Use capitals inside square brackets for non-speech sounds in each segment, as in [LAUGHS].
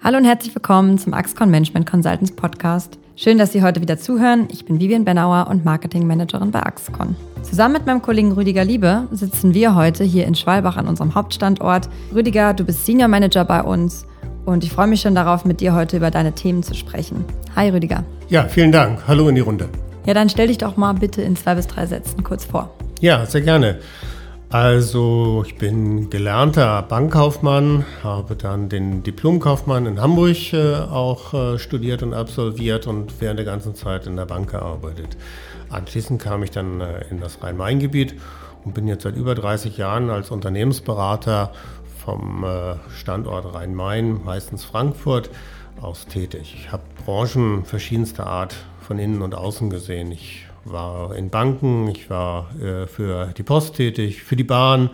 Hallo und herzlich willkommen zum Axcon Management Consultants Podcast. Schön, dass Sie heute wieder zuhören. Ich bin Vivian Benauer und Marketingmanagerin bei Axcon. Zusammen mit meinem Kollegen Rüdiger Liebe sitzen wir heute hier in Schwalbach an unserem Hauptstandort. Rüdiger, du bist Senior Manager bei uns und ich freue mich schon darauf, mit dir heute über deine Themen zu sprechen. Hi Rüdiger. Ja, vielen Dank. Hallo in die Runde. Ja, dann stell dich doch mal bitte in zwei bis drei Sätzen kurz vor. Ja, sehr gerne. Also ich bin gelernter Bankkaufmann, habe dann den Diplomkaufmann in Hamburg äh, auch äh, studiert und absolviert und während der ganzen Zeit in der Bank gearbeitet. Anschließend kam ich dann äh, in das Rhein-Main-Gebiet und bin jetzt seit über 30 Jahren als Unternehmensberater vom äh, Standort Rhein-Main, meistens Frankfurt, aus tätig. Ich habe Branchen verschiedenster Art von innen und außen gesehen. Ich war in Banken, ich war äh, für die Post tätig, für die Bahn,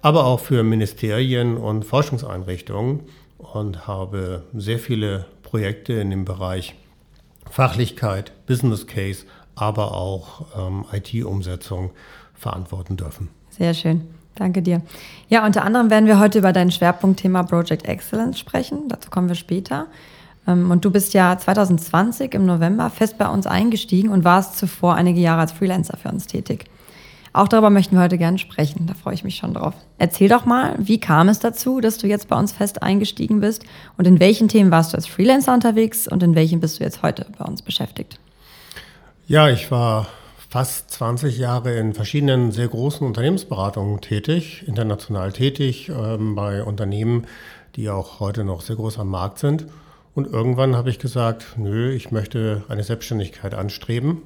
aber auch für Ministerien und Forschungseinrichtungen und habe sehr viele Projekte in dem Bereich Fachlichkeit, Business Case, aber auch ähm, IT-Umsetzung verantworten dürfen. Sehr schön. Danke dir. Ja, unter anderem werden wir heute über dein Schwerpunktthema Project Excellence sprechen. Dazu kommen wir später. Ähm, und du bist ja 2020 im November fest bei uns eingestiegen und warst zuvor einige Jahre als Freelancer für uns tätig. Auch darüber möchten wir heute gerne sprechen. Da freue ich mich schon drauf. Erzähl doch mal, wie kam es dazu, dass du jetzt bei uns fest eingestiegen bist und in welchen Themen warst du als Freelancer unterwegs und in welchen bist du jetzt heute bei uns beschäftigt? Ja, ich war fast 20 Jahre in verschiedenen sehr großen Unternehmensberatungen tätig, international tätig, ähm, bei Unternehmen, die auch heute noch sehr groß am Markt sind. Und irgendwann habe ich gesagt, nö, ich möchte eine Selbstständigkeit anstreben,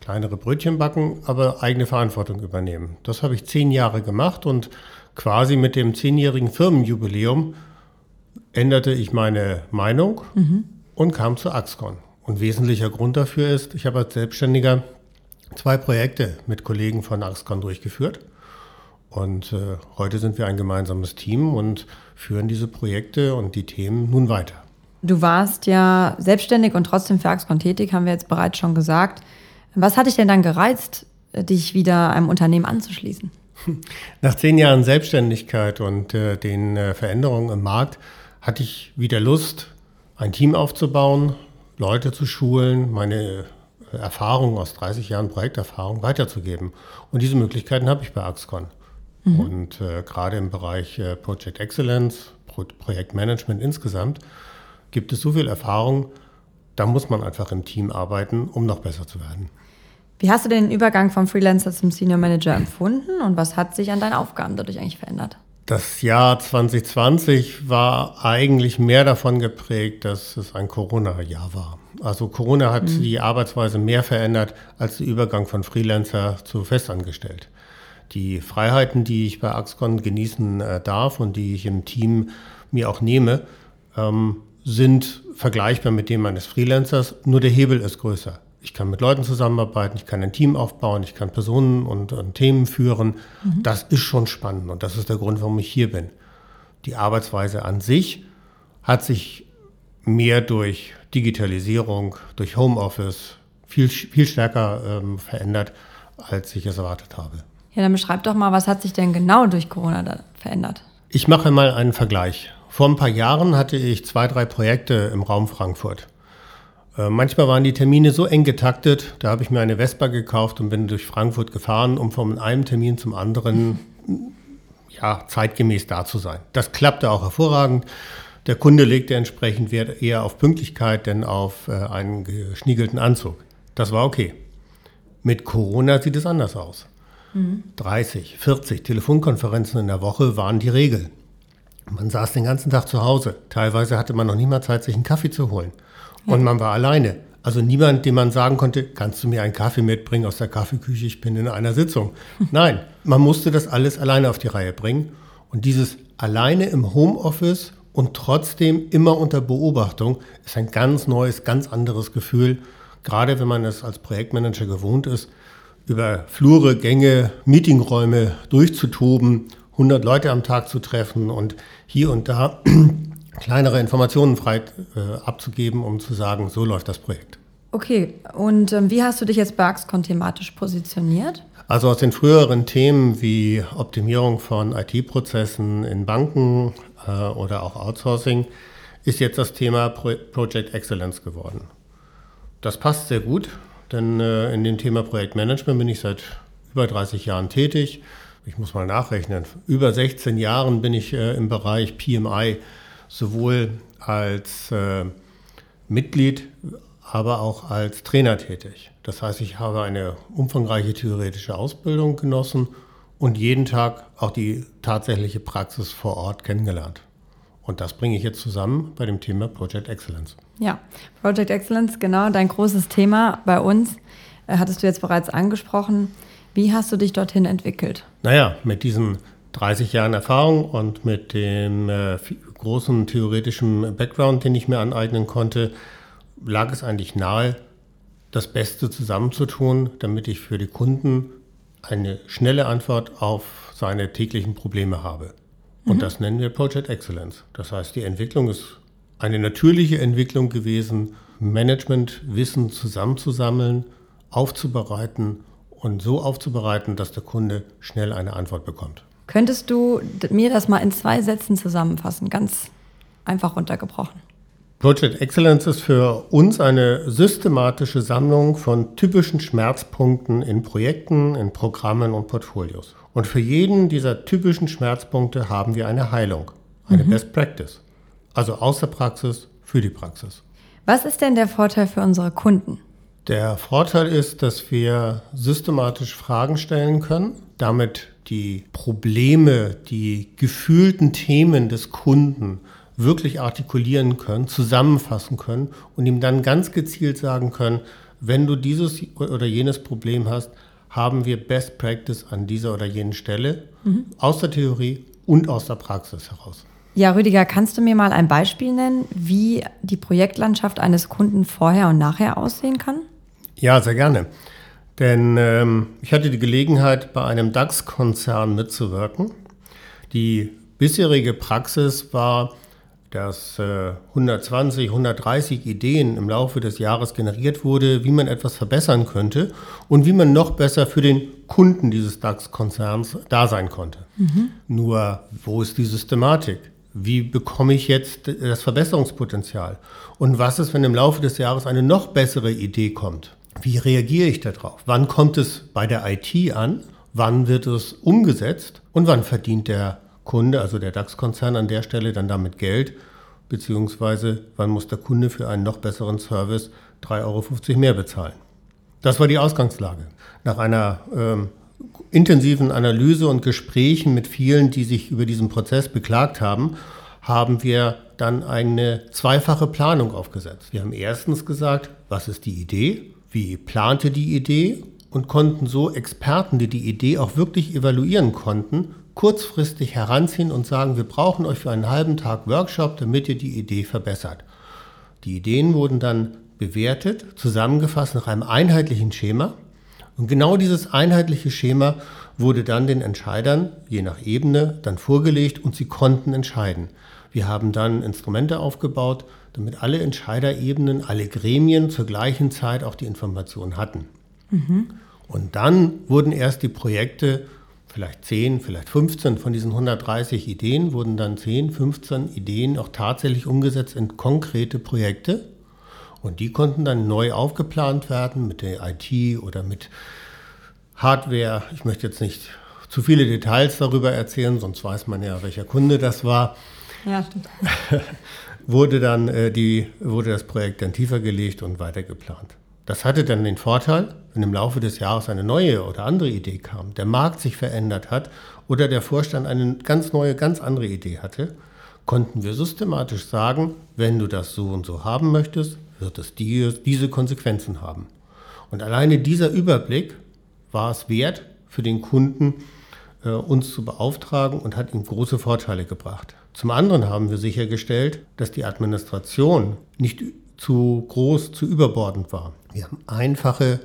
kleinere Brötchen backen, aber eigene Verantwortung übernehmen. Das habe ich zehn Jahre gemacht und quasi mit dem zehnjährigen Firmenjubiläum änderte ich meine Meinung mhm. und kam zu Axcon. Und wesentlicher Grund dafür ist, ich habe als Selbstständiger zwei Projekte mit Kollegen von Axcon durchgeführt. Und äh, heute sind wir ein gemeinsames Team und führen diese Projekte und die Themen nun weiter. Du warst ja selbstständig und trotzdem für Axcon tätig, haben wir jetzt bereits schon gesagt. Was hat dich denn dann gereizt, dich wieder einem Unternehmen anzuschließen? [LAUGHS] Nach zehn Jahren Selbstständigkeit und äh, den äh, Veränderungen im Markt hatte ich wieder Lust, ein Team aufzubauen, Leute zu schulen, meine äh, Erfahrungen aus 30 Jahren Projekterfahrung weiterzugeben. Und diese Möglichkeiten habe ich bei Axcon. Mhm. Und äh, gerade im Bereich äh, Project Excellence, Pro Projektmanagement insgesamt, gibt es so viel Erfahrung, da muss man einfach im Team arbeiten, um noch besser zu werden. Wie hast du den Übergang vom Freelancer zum Senior Manager empfunden und was hat sich an deinen Aufgaben dadurch eigentlich verändert? Das Jahr 2020 war eigentlich mehr davon geprägt, dass es ein Corona-Jahr war. Also Corona hat mhm. die Arbeitsweise mehr verändert als der Übergang von Freelancer zu Festangestellt. Die Freiheiten, die ich bei Axcon genießen äh, darf und die ich im Team mir auch nehme, ähm, sind vergleichbar mit dem eines Freelancers, nur der Hebel ist größer. Ich kann mit Leuten zusammenarbeiten, ich kann ein Team aufbauen, ich kann Personen und, und Themen führen. Mhm. Das ist schon spannend und das ist der Grund, warum ich hier bin. Die Arbeitsweise an sich hat sich mehr durch Digitalisierung, durch Homeoffice viel, viel stärker ähm, verändert, als ich es erwartet habe. Ja, dann beschreib doch mal, was hat sich denn genau durch Corona verändert? Ich mache mal einen Vergleich. Vor ein paar Jahren hatte ich zwei, drei Projekte im Raum Frankfurt. Äh, manchmal waren die Termine so eng getaktet, da habe ich mir eine Vespa gekauft und bin durch Frankfurt gefahren, um von einem Termin zum anderen ja, zeitgemäß da zu sein. Das klappte auch hervorragend. Der Kunde legte entsprechend Wert eher auf Pünktlichkeit, denn auf äh, einen geschniegelten Anzug. Das war okay. Mit Corona sieht es anders aus. Mhm. 30, 40 Telefonkonferenzen in der Woche waren die Regel. Man saß den ganzen Tag zu Hause. Teilweise hatte man noch nie mal Zeit, sich einen Kaffee zu holen. Und man war alleine. Also niemand, dem man sagen konnte, kannst du mir einen Kaffee mitbringen aus der Kaffeeküche, ich bin in einer Sitzung. [LAUGHS] Nein, man musste das alles alleine auf die Reihe bringen. Und dieses alleine im Homeoffice und trotzdem immer unter Beobachtung ist ein ganz neues, ganz anderes Gefühl. Gerade wenn man es als Projektmanager gewohnt ist, über Flure, Gänge, Meetingräume durchzutoben 100 Leute am Tag zu treffen und hier und da [CLEARS THROAT] kleinere Informationen frei äh, abzugeben, um zu sagen, so läuft das Projekt. Okay, und ähm, wie hast du dich jetzt bei Axcon thematisch positioniert? Also aus den früheren Themen wie Optimierung von IT-Prozessen in Banken äh, oder auch Outsourcing ist jetzt das Thema Project Excellence geworden. Das passt sehr gut, denn äh, in dem Thema Projektmanagement bin ich seit über 30 Jahren tätig. Ich muss mal nachrechnen. Über 16 Jahren bin ich äh, im Bereich PMI sowohl als äh, Mitglied, aber auch als Trainer tätig. Das heißt, ich habe eine umfangreiche theoretische Ausbildung genossen und jeden Tag auch die tatsächliche Praxis vor Ort kennengelernt. Und das bringe ich jetzt zusammen bei dem Thema Project Excellence. Ja, Project Excellence, genau, dein großes Thema bei uns, äh, hattest du jetzt bereits angesprochen. Wie hast du dich dorthin entwickelt? Naja, mit diesen 30 Jahren Erfahrung und mit dem äh, großen theoretischen Background, den ich mir aneignen konnte, lag es eigentlich nahe, das Beste zusammenzutun, damit ich für die Kunden eine schnelle Antwort auf seine täglichen Probleme habe. Und mhm. das nennen wir Project Excellence. Das heißt, die Entwicklung ist eine natürliche Entwicklung gewesen, Managementwissen zusammenzusammeln, aufzubereiten und so aufzubereiten, dass der Kunde schnell eine Antwort bekommt. Könntest du mir das mal in zwei Sätzen zusammenfassen, ganz einfach runtergebrochen? Project Excellence ist für uns eine systematische Sammlung von typischen Schmerzpunkten in Projekten, in Programmen und Portfolios. Und für jeden dieser typischen Schmerzpunkte haben wir eine Heilung, eine mhm. Best Practice. Also aus der Praxis für die Praxis. Was ist denn der Vorteil für unsere Kunden? Der Vorteil ist, dass wir systematisch Fragen stellen können, damit die Probleme, die gefühlten Themen des Kunden wirklich artikulieren können, zusammenfassen können und ihm dann ganz gezielt sagen können, wenn du dieses oder jenes Problem hast, haben wir Best Practice an dieser oder jenen Stelle mhm. aus der Theorie und aus der Praxis heraus. Ja, Rüdiger, kannst du mir mal ein Beispiel nennen, wie die Projektlandschaft eines Kunden vorher und nachher aussehen kann? Ja, sehr gerne. Denn ähm, ich hatte die Gelegenheit, bei einem DAX-Konzern mitzuwirken. Die bisherige Praxis war, dass äh, 120, 130 Ideen im Laufe des Jahres generiert wurde, wie man etwas verbessern könnte und wie man noch besser für den Kunden dieses DAX-Konzerns da sein konnte. Mhm. Nur, wo ist die Systematik? Wie bekomme ich jetzt das Verbesserungspotenzial? Und was ist, wenn im Laufe des Jahres eine noch bessere Idee kommt? Wie reagiere ich darauf? Wann kommt es bei der IT an? Wann wird es umgesetzt? Und wann verdient der Kunde, also der DAX-Konzern an der Stelle dann damit Geld, beziehungsweise wann muss der Kunde für einen noch besseren Service 3,50 Euro mehr bezahlen. Das war die Ausgangslage. Nach einer ähm, intensiven Analyse und Gesprächen mit vielen, die sich über diesen Prozess beklagt haben, haben wir dann eine zweifache Planung aufgesetzt. Wir haben erstens gesagt, was ist die Idee? Wie plante die Idee? Und konnten so Experten, die die Idee auch wirklich evaluieren konnten, kurzfristig heranziehen und sagen, wir brauchen euch für einen halben Tag Workshop, damit ihr die Idee verbessert. Die Ideen wurden dann bewertet, zusammengefasst nach einem einheitlichen Schema. Und genau dieses einheitliche Schema wurde dann den Entscheidern, je nach Ebene, dann vorgelegt und sie konnten entscheiden. Wir haben dann Instrumente aufgebaut, damit alle Entscheiderebenen, alle Gremien zur gleichen Zeit auch die Informationen hatten. Mhm. Und dann wurden erst die Projekte vielleicht 10, vielleicht 15 von diesen 130 Ideen wurden dann 10, 15 Ideen auch tatsächlich umgesetzt in konkrete Projekte. Und die konnten dann neu aufgeplant werden mit der IT oder mit Hardware. Ich möchte jetzt nicht zu viele Details darüber erzählen, sonst weiß man ja, welcher Kunde das war. Ja, stimmt. [LAUGHS] wurde dann äh, die, wurde das Projekt dann tiefer gelegt und weiter geplant. Das hatte dann den Vorteil, wenn im Laufe des Jahres eine neue oder andere Idee kam, der Markt sich verändert hat oder der Vorstand eine ganz neue, ganz andere Idee hatte, konnten wir systematisch sagen, wenn du das so und so haben möchtest, wird es die, diese Konsequenzen haben. Und alleine dieser Überblick war es wert für den Kunden, äh, uns zu beauftragen und hat ihm große Vorteile gebracht. Zum anderen haben wir sichergestellt, dass die Administration nicht zu groß, zu überbordend war. Wir haben einfache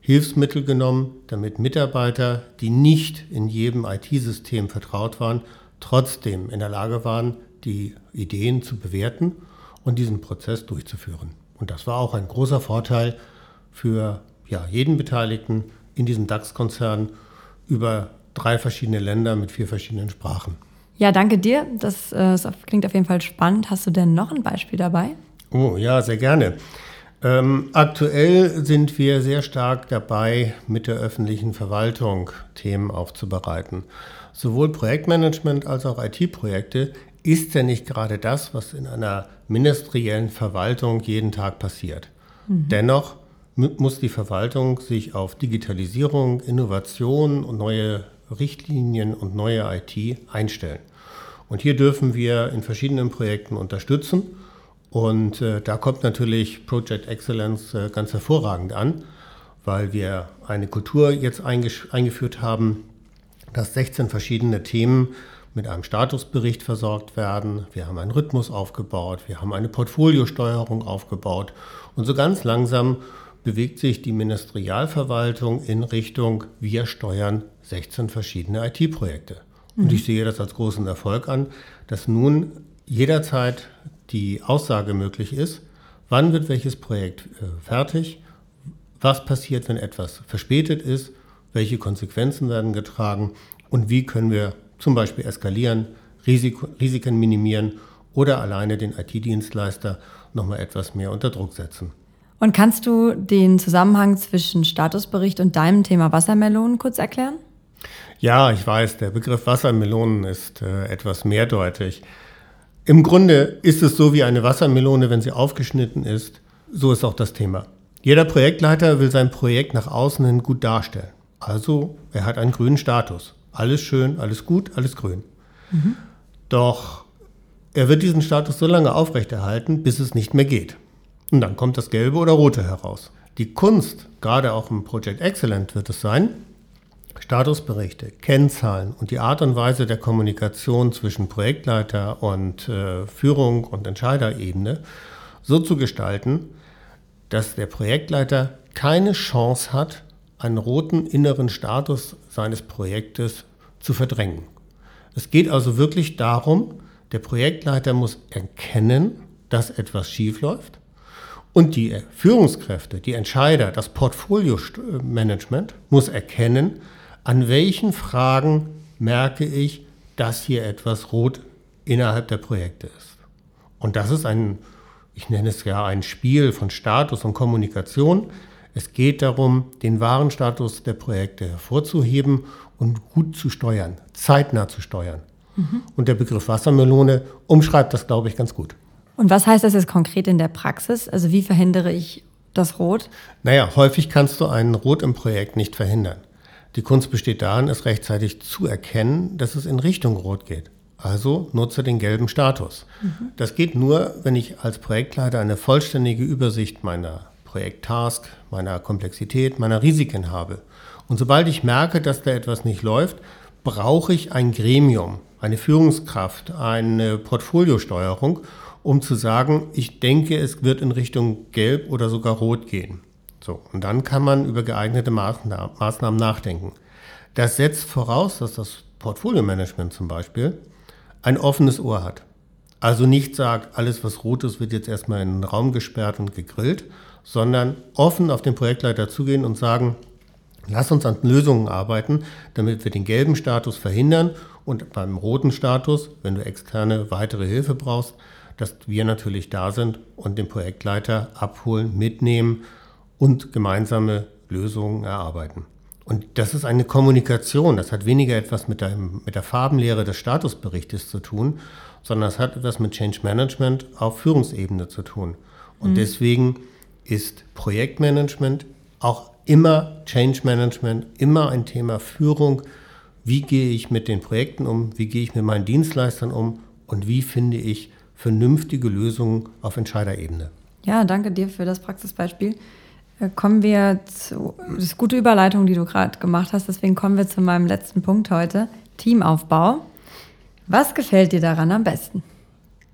Hilfsmittel genommen, damit Mitarbeiter, die nicht in jedem IT-System vertraut waren, trotzdem in der Lage waren, die Ideen zu bewerten und diesen Prozess durchzuführen. Und das war auch ein großer Vorteil für ja, jeden Beteiligten in diesem DAX-Konzern über drei verschiedene Länder mit vier verschiedenen Sprachen. Ja, danke dir. Das, äh, das klingt auf jeden Fall spannend. Hast du denn noch ein Beispiel dabei? Oh ja, sehr gerne. Ähm, aktuell sind wir sehr stark dabei, mit der öffentlichen Verwaltung Themen aufzubereiten. Sowohl Projektmanagement als auch IT-Projekte ist ja nicht gerade das, was in einer ministeriellen Verwaltung jeden Tag passiert. Mhm. Dennoch muss die Verwaltung sich auf Digitalisierung, Innovation und neue Richtlinien und neue IT einstellen. Und hier dürfen wir in verschiedenen Projekten unterstützen. Und äh, da kommt natürlich Project Excellence äh, ganz hervorragend an, weil wir eine Kultur jetzt eingeführt haben, dass 16 verschiedene Themen mit einem Statusbericht versorgt werden. Wir haben einen Rhythmus aufgebaut, wir haben eine Portfoliosteuerung aufgebaut und so ganz langsam bewegt sich die Ministerialverwaltung in Richtung, wir steuern 16 verschiedene IT-Projekte. Mhm. Und ich sehe das als großen Erfolg an, dass nun jederzeit die Aussage möglich ist, wann wird welches Projekt äh, fertig, was passiert, wenn etwas verspätet ist, welche Konsequenzen werden getragen und wie können wir zum Beispiel eskalieren, Risiko, Risiken minimieren oder alleine den IT-Dienstleister nochmal etwas mehr unter Druck setzen. Und kannst du den Zusammenhang zwischen Statusbericht und deinem Thema Wassermelonen kurz erklären? Ja, ich weiß, der Begriff Wassermelonen ist äh, etwas mehrdeutig. Im Grunde ist es so wie eine Wassermelone, wenn sie aufgeschnitten ist. So ist auch das Thema. Jeder Projektleiter will sein Projekt nach außen hin gut darstellen. Also er hat einen grünen Status. Alles schön, alles gut, alles grün. Mhm. Doch er wird diesen Status so lange aufrechterhalten, bis es nicht mehr geht. Und dann kommt das Gelbe oder Rote heraus. Die Kunst, gerade auch im Project Excellent wird es sein, Statusberichte, Kennzahlen und die Art und Weise der Kommunikation zwischen Projektleiter und äh, Führung und Entscheiderebene so zu gestalten, dass der Projektleiter keine Chance hat, einen roten inneren Status seines Projektes zu verdrängen. Es geht also wirklich darum, der Projektleiter muss erkennen, dass etwas schiefläuft und die Führungskräfte, die Entscheider, das Portfolio-Management muss erkennen, an welchen Fragen merke ich, dass hier etwas rot innerhalb der Projekte ist. Und das ist ein, ich nenne es ja ein Spiel von Status und Kommunikation. Es geht darum, den wahren Status der Projekte hervorzuheben und gut zu steuern, zeitnah zu steuern. Mhm. Und der Begriff Wassermelone umschreibt das, glaube ich, ganz gut. Und was heißt das jetzt konkret in der Praxis? Also wie verhindere ich das Rot? Naja, häufig kannst du ein Rot im Projekt nicht verhindern. Die Kunst besteht darin, es rechtzeitig zu erkennen, dass es in Richtung Rot geht. Also nutze den gelben Status. Mhm. Das geht nur, wenn ich als Projektleiter eine vollständige Übersicht meiner Projekttask, meiner Komplexität, meiner Risiken habe. Und sobald ich merke, dass da etwas nicht läuft, brauche ich ein Gremium, eine Führungskraft, eine Portfoliosteuerung, um zu sagen, ich denke, es wird in Richtung Gelb oder sogar Rot gehen. So, und dann kann man über geeignete Maßnahmen nachdenken. Das setzt voraus, dass das Portfolio-Management zum Beispiel ein offenes Ohr hat. Also nicht sagt, alles was rot ist, wird jetzt erstmal in den Raum gesperrt und gegrillt, sondern offen auf den Projektleiter zugehen und sagen, lass uns an Lösungen arbeiten, damit wir den gelben Status verhindern und beim roten Status, wenn du externe weitere Hilfe brauchst, dass wir natürlich da sind und den Projektleiter abholen, mitnehmen und gemeinsame Lösungen erarbeiten. Und das ist eine Kommunikation, das hat weniger etwas mit der, mit der Farbenlehre des Statusberichtes zu tun, sondern es hat etwas mit Change Management auf Führungsebene zu tun. Und mhm. deswegen ist Projektmanagement auch immer Change Management, immer ein Thema Führung. Wie gehe ich mit den Projekten um? Wie gehe ich mit meinen Dienstleistern um? Und wie finde ich vernünftige Lösungen auf Entscheiderebene? Ja, danke dir für das Praxisbeispiel. Äh, kommen wir zu, das ist gute Überleitung, die du gerade gemacht hast, deswegen kommen wir zu meinem letzten Punkt heute, Teamaufbau. Was gefällt dir daran am besten?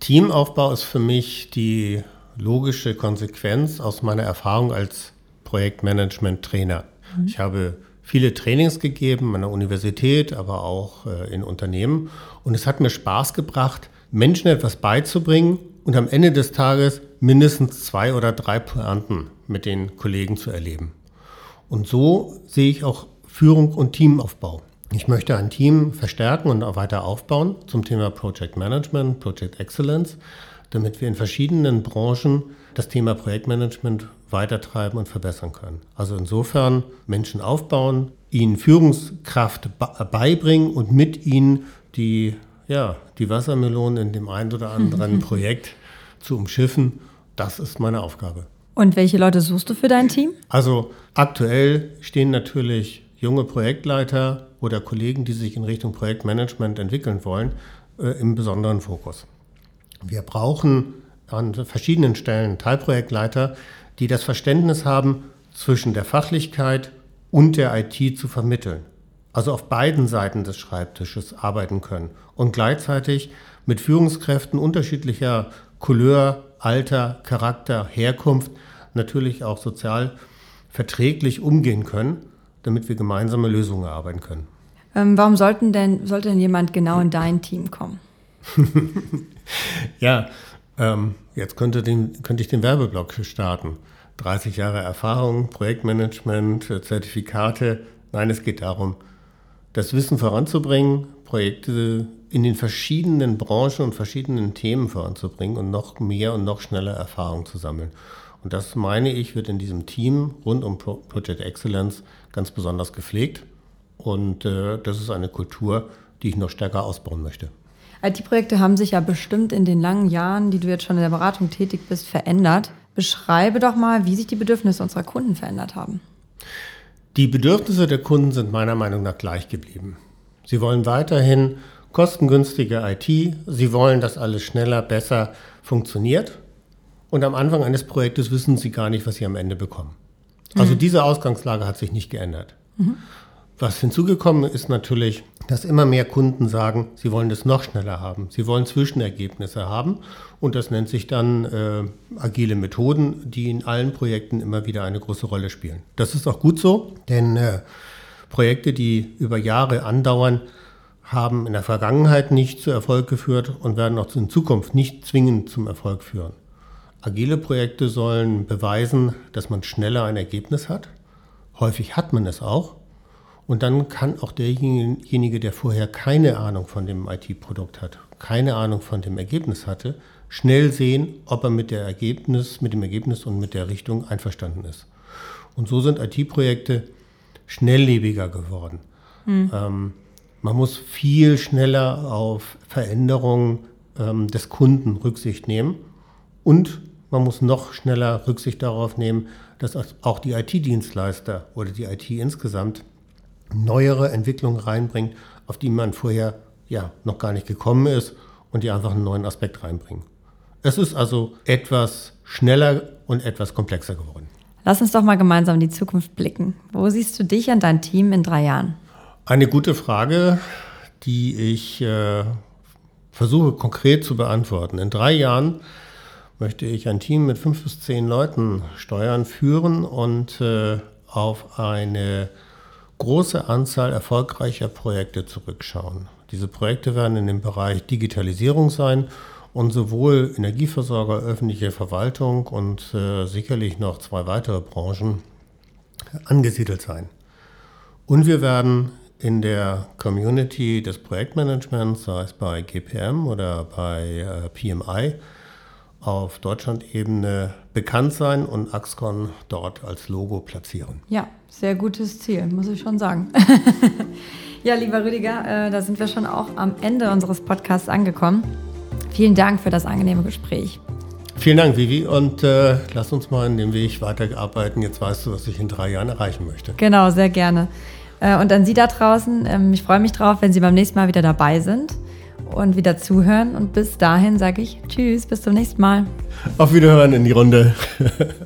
Teamaufbau ist für mich die logische Konsequenz aus meiner Erfahrung als Projektmanagement-Trainer. Mhm. Ich habe viele Trainings gegeben an der Universität, aber auch äh, in Unternehmen. Und es hat mir Spaß gebracht, Menschen etwas beizubringen und am Ende des Tages mindestens zwei oder drei Pointen mit den Kollegen zu erleben. Und so sehe ich auch Führung und Teamaufbau. Ich möchte ein Team verstärken und auch weiter aufbauen zum Thema Project Management, Project Excellence, damit wir in verschiedenen Branchen das Thema Projektmanagement weitertreiben und verbessern können. Also insofern Menschen aufbauen, ihnen Führungskraft beibringen und mit ihnen die, ja, die Wassermelonen in dem einen oder anderen [LAUGHS] Projekt zu umschiffen. Das ist meine Aufgabe. Und welche Leute suchst du für dein Team? Also aktuell stehen natürlich junge Projektleiter oder Kollegen, die sich in Richtung Projektmanagement entwickeln wollen, äh, im besonderen Fokus. Wir brauchen an verschiedenen Stellen Teilprojektleiter, die das Verständnis haben, zwischen der Fachlichkeit und der IT zu vermitteln. Also auf beiden Seiten des Schreibtisches arbeiten können und gleichzeitig mit Führungskräften unterschiedlicher Couleur, Alter, Charakter, Herkunft natürlich auch sozial verträglich umgehen können, damit wir gemeinsame Lösungen erarbeiten können. Ähm, warum sollten denn, sollte denn jemand genau in dein Team kommen? [LAUGHS] ja, ähm, jetzt könnte, den, könnte ich den Werbeblock starten. 30 Jahre Erfahrung, Projektmanagement, Zertifikate. Nein, es geht darum, das Wissen voranzubringen, Projekte in den verschiedenen Branchen und verschiedenen Themen voranzubringen und noch mehr und noch schneller Erfahrung zu sammeln. Und das meine ich, wird in diesem Team rund um Project Excellence ganz besonders gepflegt. Und äh, das ist eine Kultur, die ich noch stärker ausbauen möchte. IT-Projekte haben sich ja bestimmt in den langen Jahren, die du jetzt schon in der Beratung tätig bist, verändert. Beschreibe doch mal, wie sich die Bedürfnisse unserer Kunden verändert haben. Die Bedürfnisse der Kunden sind meiner Meinung nach gleich geblieben. Sie wollen weiterhin kostengünstige IT, sie wollen, dass alles schneller, besser funktioniert und am Anfang eines Projektes wissen sie gar nicht, was sie am Ende bekommen. Also mhm. diese Ausgangslage hat sich nicht geändert. Mhm. Was hinzugekommen ist natürlich, dass immer mehr Kunden sagen, sie wollen das noch schneller haben. Sie wollen Zwischenergebnisse haben und das nennt sich dann äh, agile Methoden, die in allen Projekten immer wieder eine große Rolle spielen. Das ist auch gut so, denn äh, Projekte, die über Jahre andauern, haben in der Vergangenheit nicht zu Erfolg geführt und werden auch in Zukunft nicht zwingend zum Erfolg führen. Agile Projekte sollen beweisen, dass man schneller ein Ergebnis hat. Häufig hat man es auch. Und dann kann auch derjenige, der vorher keine Ahnung von dem IT-Produkt hat, keine Ahnung von dem Ergebnis hatte, schnell sehen, ob er mit, der Ergebnis, mit dem Ergebnis und mit der Richtung einverstanden ist. Und so sind IT-Projekte schnelllebiger geworden. Mhm. Ähm, man muss viel schneller auf Veränderungen ähm, des Kunden Rücksicht nehmen und man muss noch schneller Rücksicht darauf nehmen, dass auch die IT-Dienstleister oder die IT insgesamt neuere Entwicklungen reinbringt, auf die man vorher ja noch gar nicht gekommen ist und die einfach einen neuen Aspekt reinbringen. Es ist also etwas schneller und etwas komplexer geworden. Lass uns doch mal gemeinsam in die Zukunft blicken. Wo siehst du dich und dein Team in drei Jahren? Eine gute Frage, die ich äh, versuche konkret zu beantworten. In drei Jahren möchte ich ein Team mit fünf bis zehn Leuten steuern, führen und äh, auf eine große Anzahl erfolgreicher Projekte zurückschauen. Diese Projekte werden in dem Bereich Digitalisierung sein und sowohl Energieversorger, öffentliche Verwaltung und äh, sicherlich noch zwei weitere Branchen angesiedelt sein. Und wir werden in der Community des Projektmanagements, sei es bei GPM oder bei äh, PMI, auf Deutschland-Ebene bekannt sein und Axcon dort als Logo platzieren. Ja, sehr gutes Ziel, muss ich schon sagen. [LAUGHS] ja, lieber Rüdiger, äh, da sind wir schon auch am Ende unseres Podcasts angekommen. Vielen Dank für das angenehme Gespräch. Vielen Dank, Vivi, und äh, lass uns mal in dem Weg weiterarbeiten. Jetzt weißt du, was ich in drei Jahren erreichen möchte. Genau, sehr gerne. Äh, und an Sie da draußen, ähm, ich freue mich drauf, wenn Sie beim nächsten Mal wieder dabei sind und wieder zuhören. Und bis dahin sage ich Tschüss, bis zum nächsten Mal. Auf Wiederhören in die Runde. [LAUGHS]